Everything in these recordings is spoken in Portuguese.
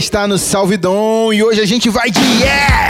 Está no Salvidon e hoje a gente vai de Yes!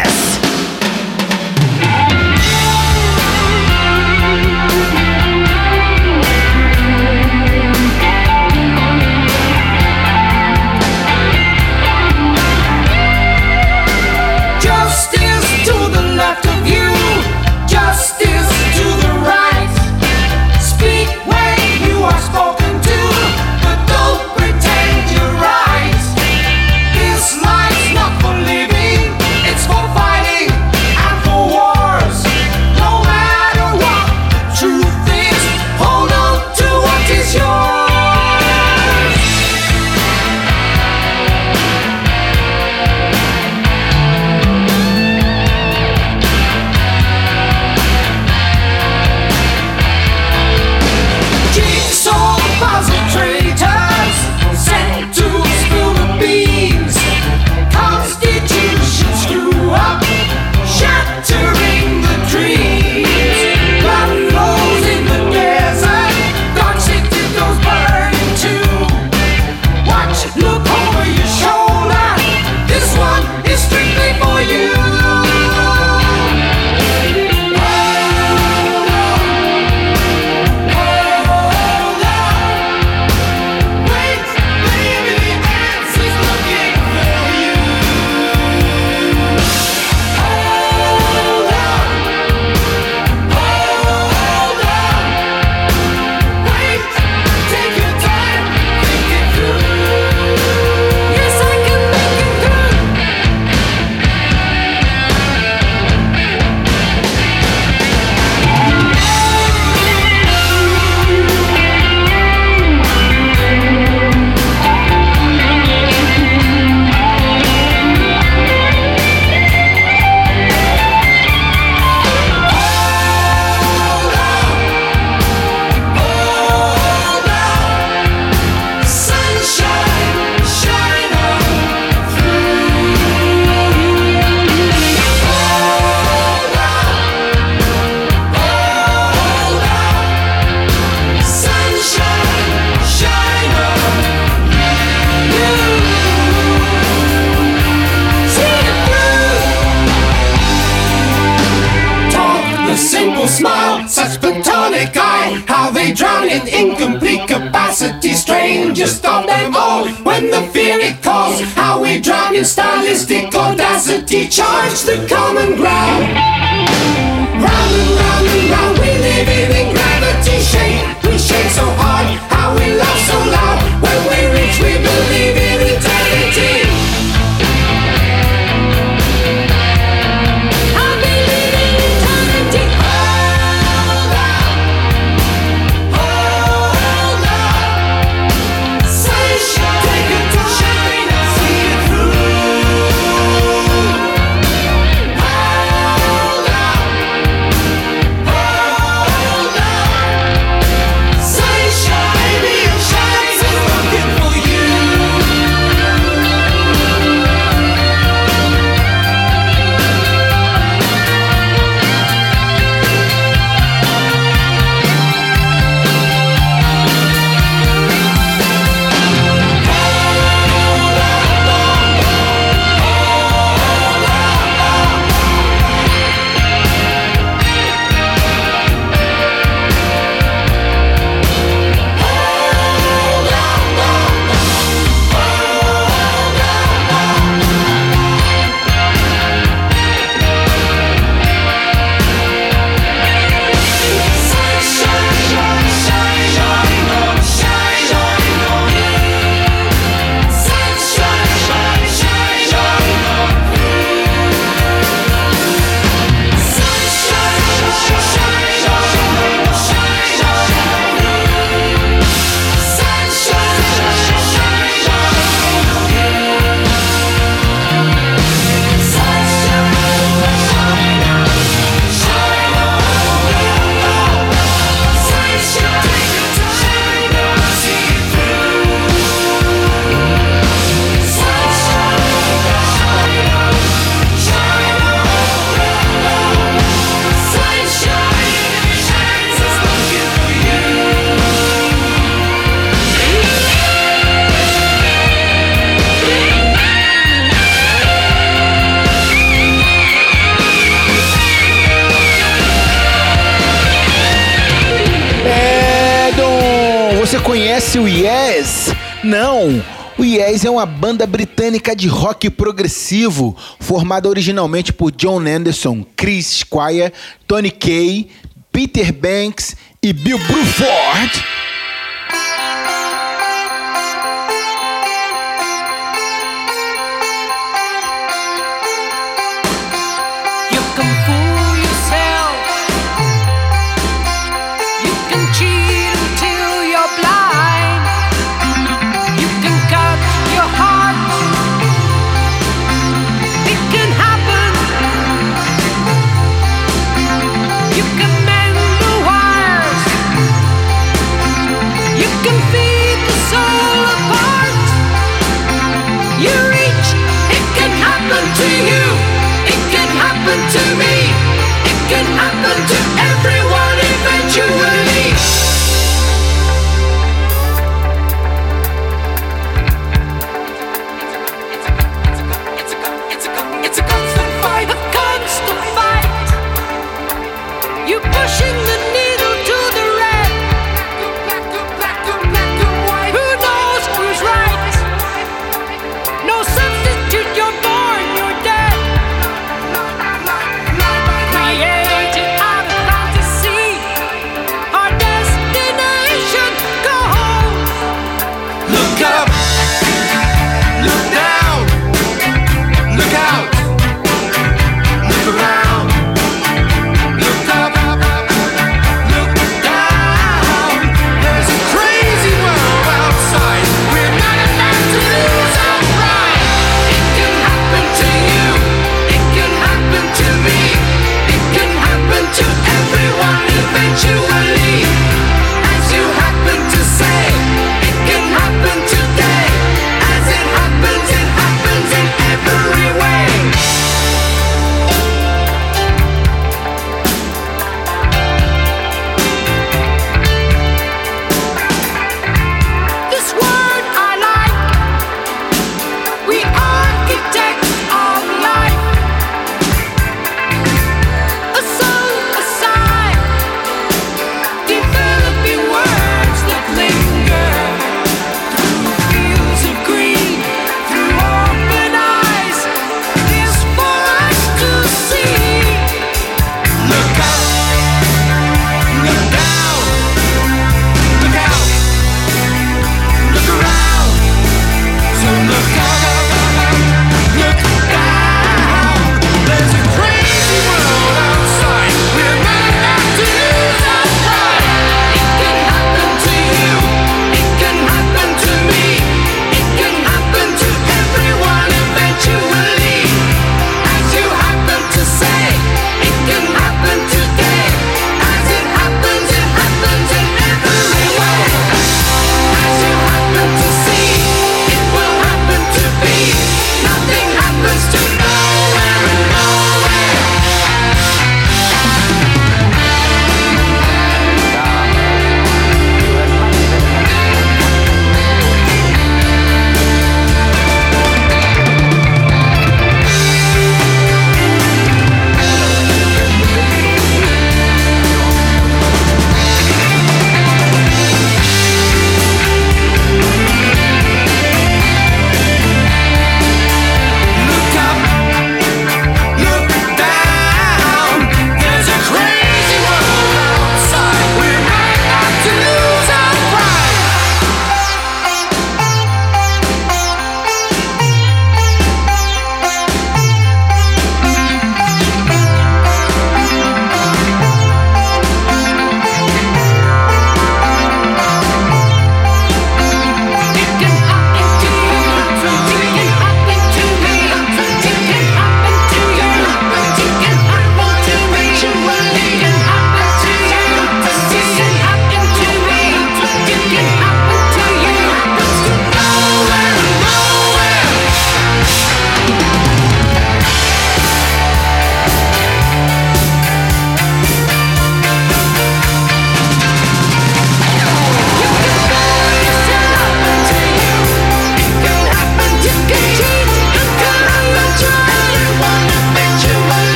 Yes é uma banda britânica de rock progressivo, formada originalmente por John Anderson, Chris Squire, Tony Kay, Peter Banks e Bill Bruford.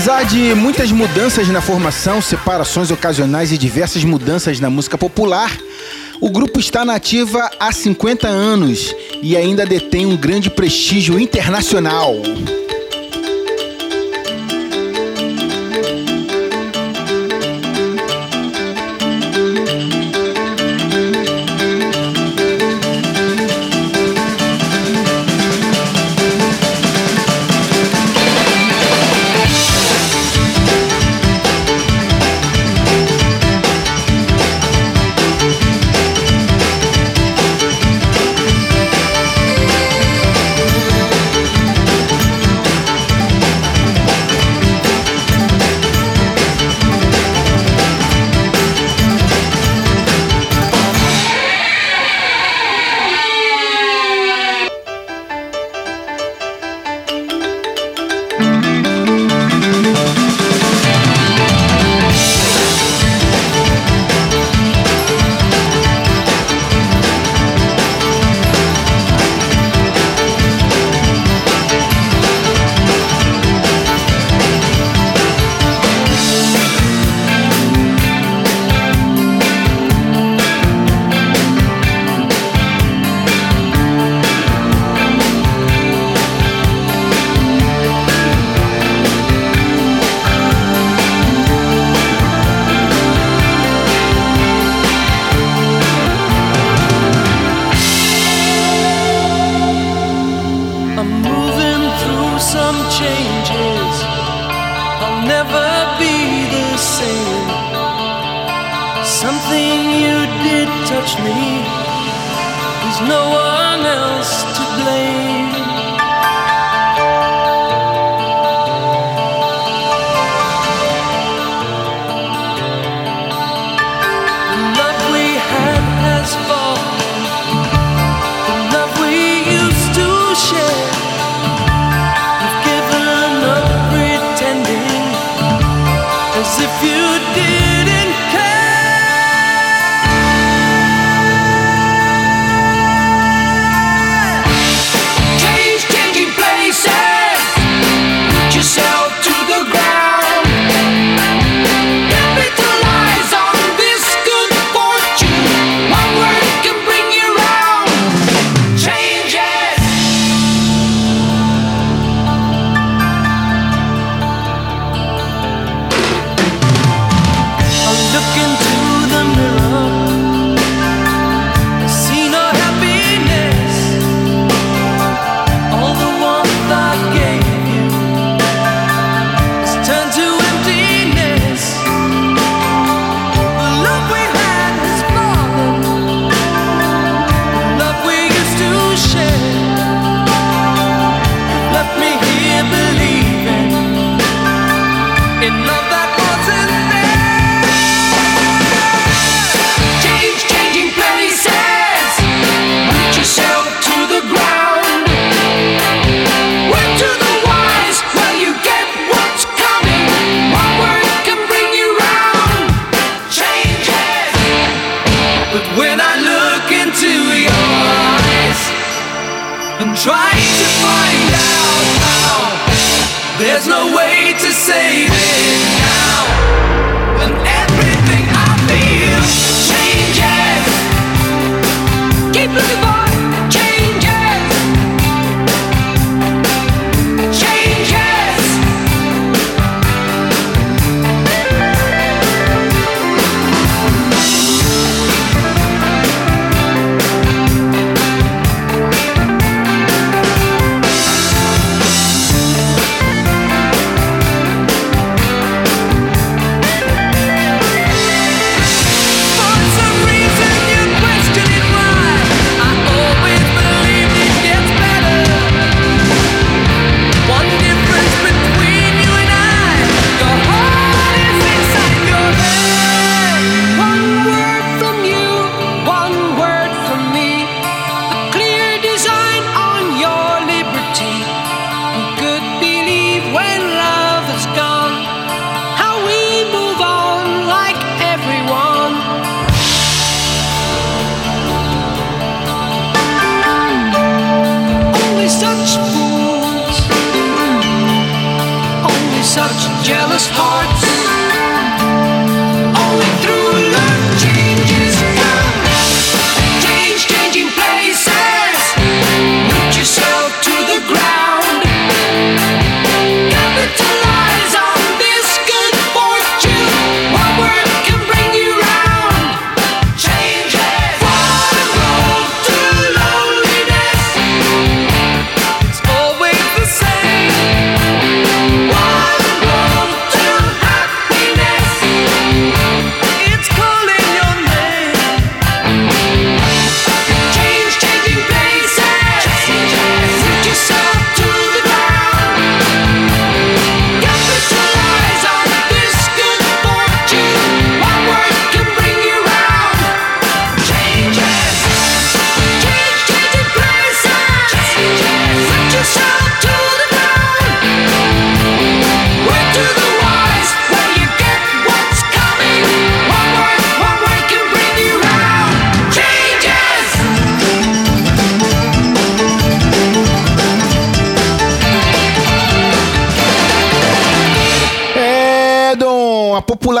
Apesar de muitas mudanças na formação, separações ocasionais e diversas mudanças na música popular, o grupo está na ativa há 50 anos e ainda detém um grande prestígio internacional.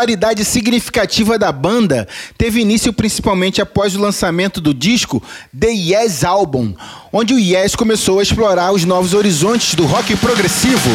Popularidade significativa da banda teve início principalmente após o lançamento do disco The Yes Album, onde o Yes começou a explorar os novos horizontes do rock progressivo.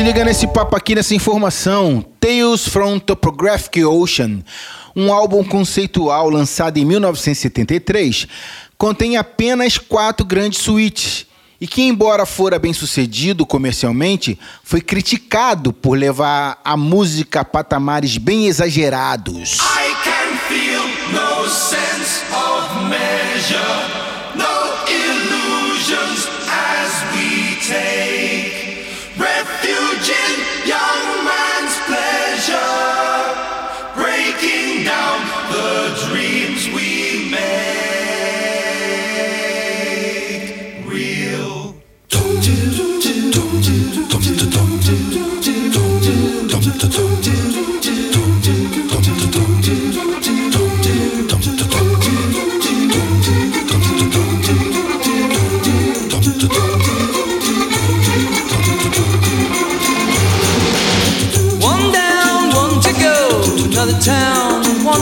Se liga nesse papo aqui, nessa informação. Tales from Topographic Ocean, um álbum conceitual lançado em 1973, contém apenas quatro grandes suítes e que, embora fora bem sucedido comercialmente, foi criticado por levar a música a patamares bem exagerados. I can feel no sense of measure.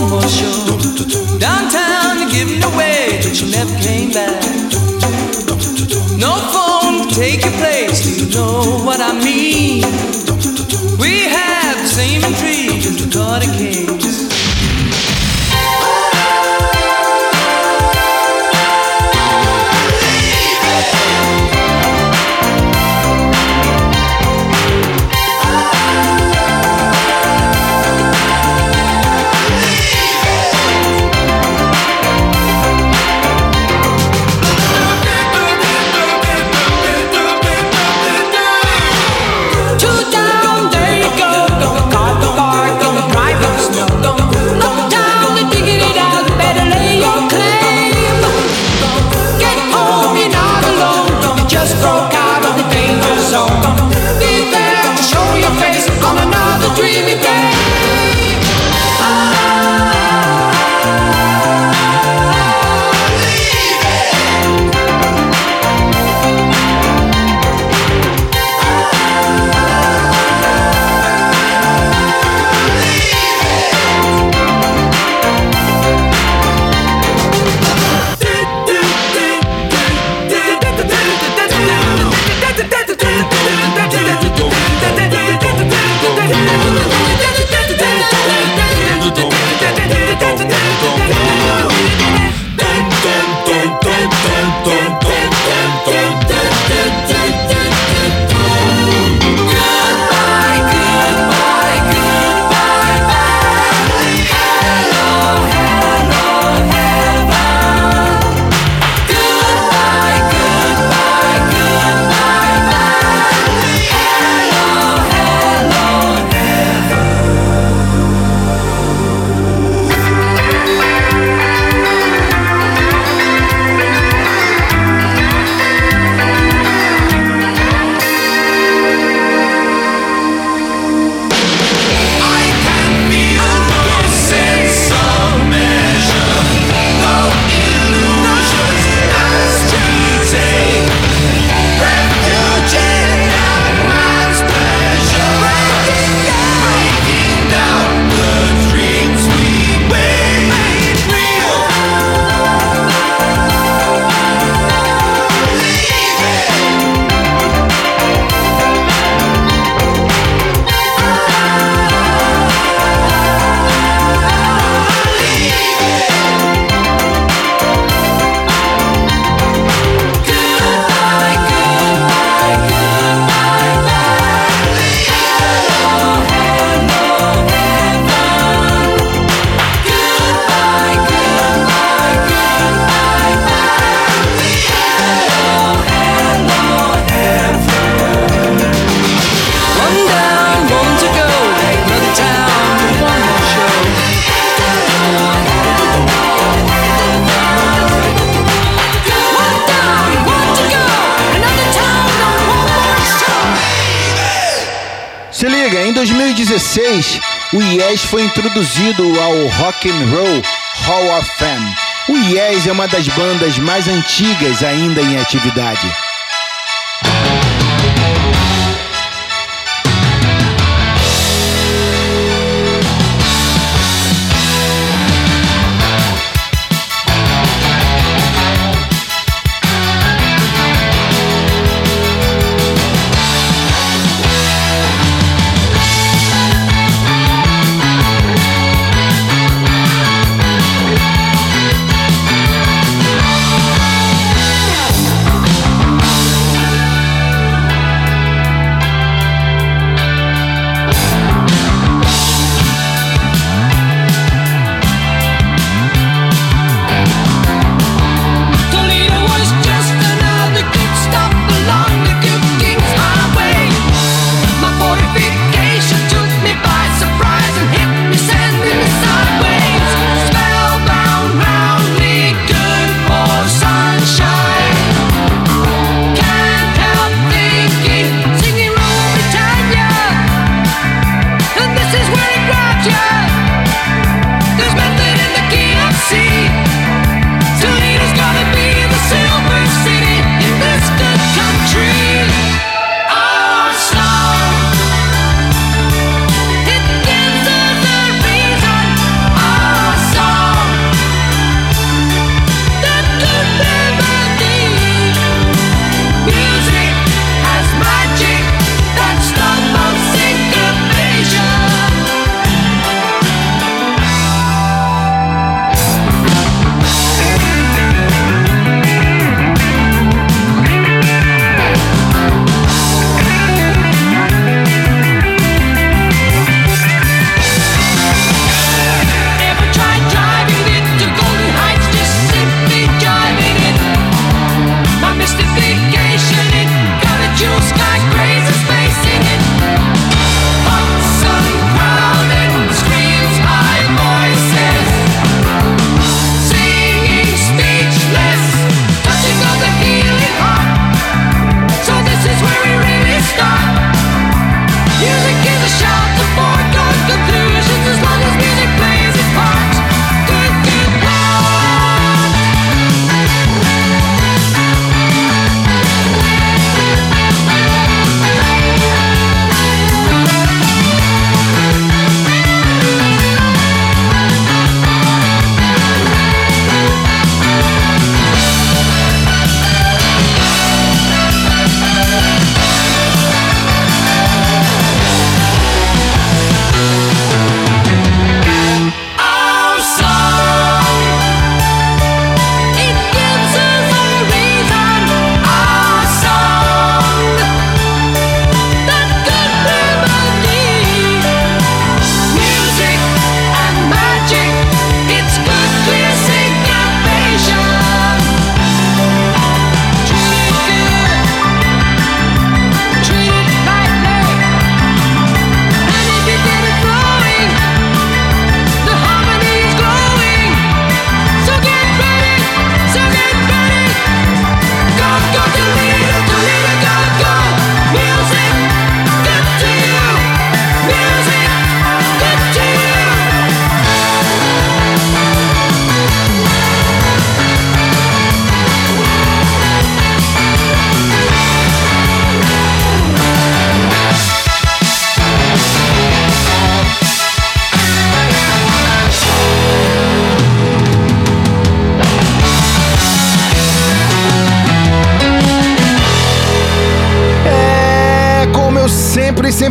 Downtown, you're giving away, but you never came back. No phone to take your place, do you know what I mean? We have the same intrigue as the Carter Kings. 2016, o Yes foi introduzido ao Rock and Roll Hall of Fame. O Yes é uma das bandas mais antigas ainda em atividade.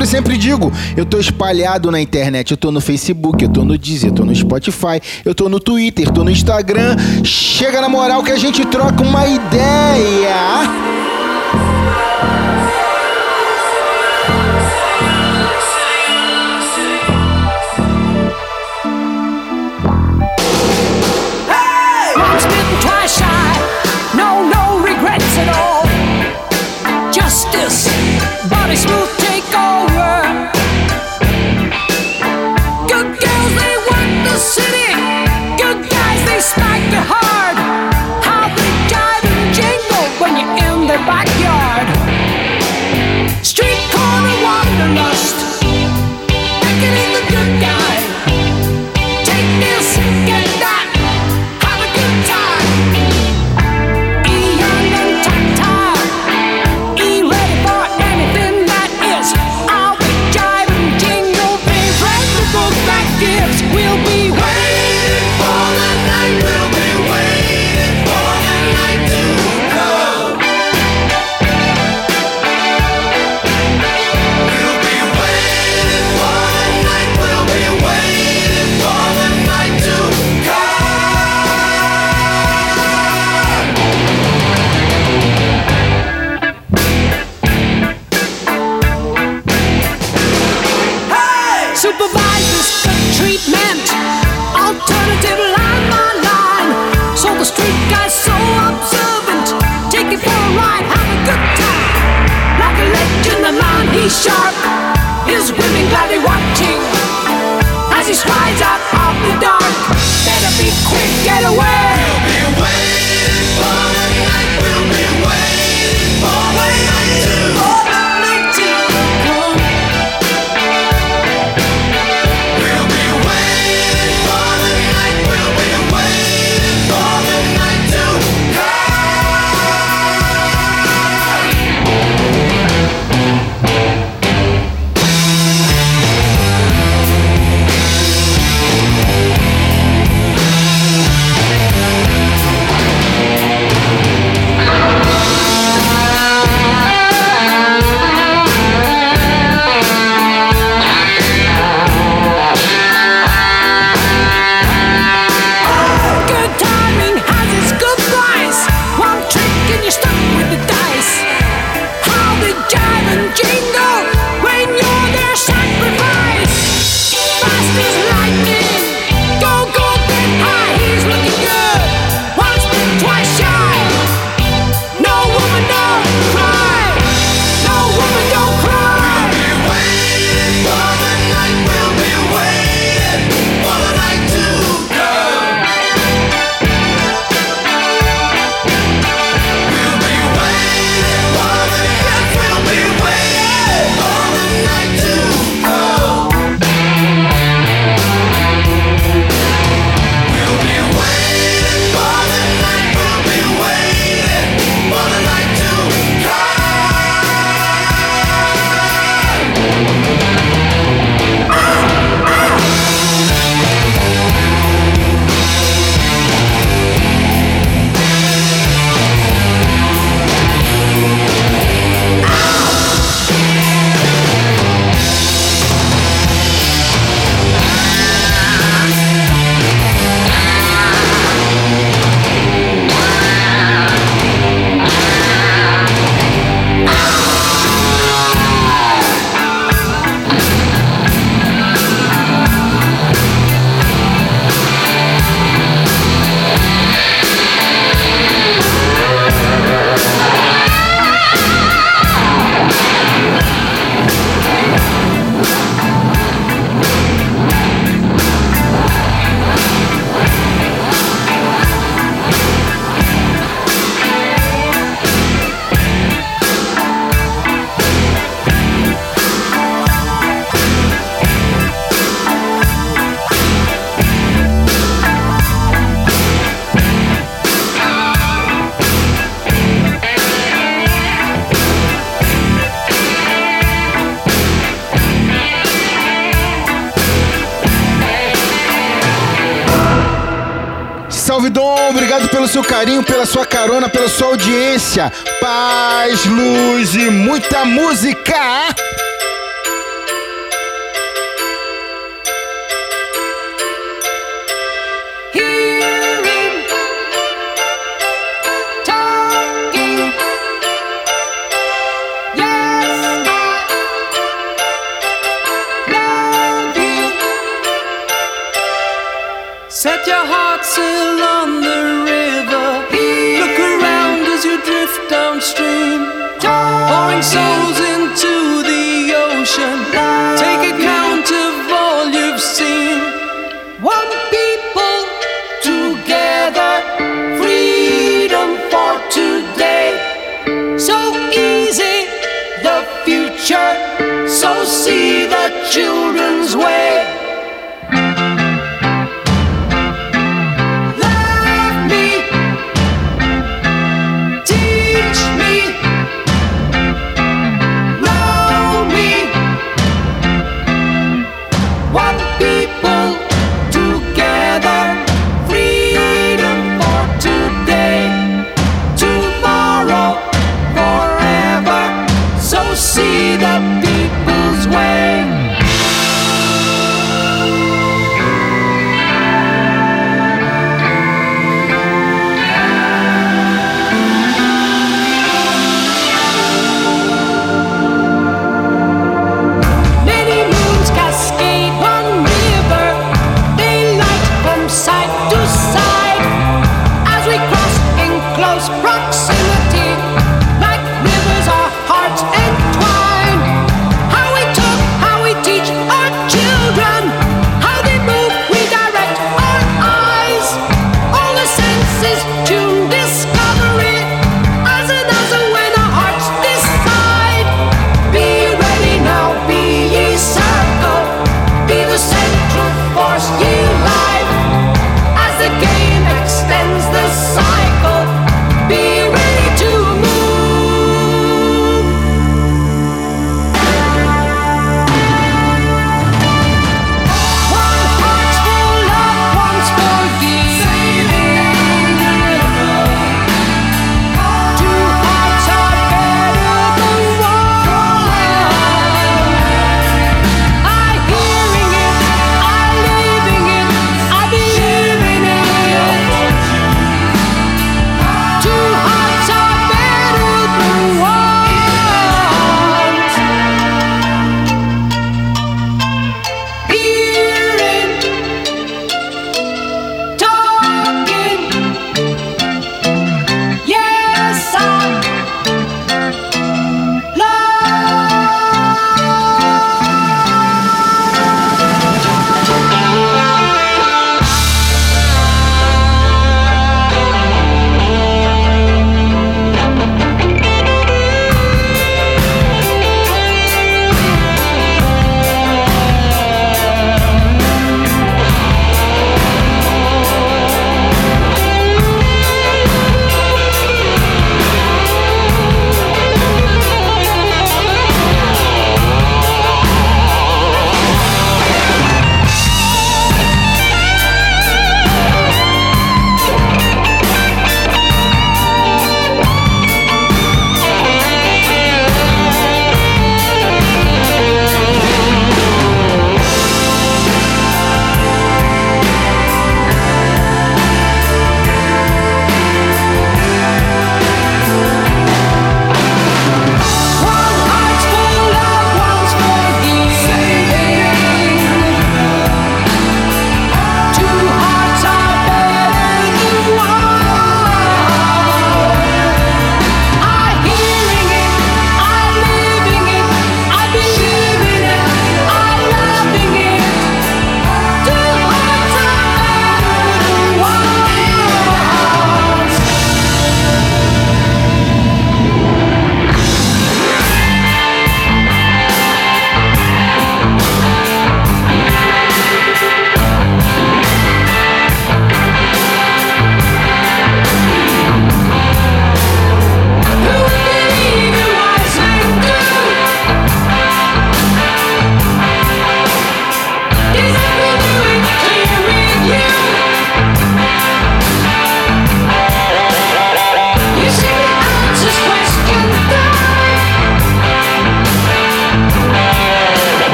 Sempre, sempre digo, eu tô espalhado na internet, eu tô no Facebook, eu tô no Deezer, eu tô no Spotify, eu tô no Twitter, tô no Instagram. Chega na moral que a gente troca uma ideia. Street sharp, his women gladly watching as he strides out of the dark. Better be quick, get away. We'll be waiting for the night. We'll be waiting for the night. pelo seu carinho, pela sua carona, pela sua audiência. Paz, luz e muita música!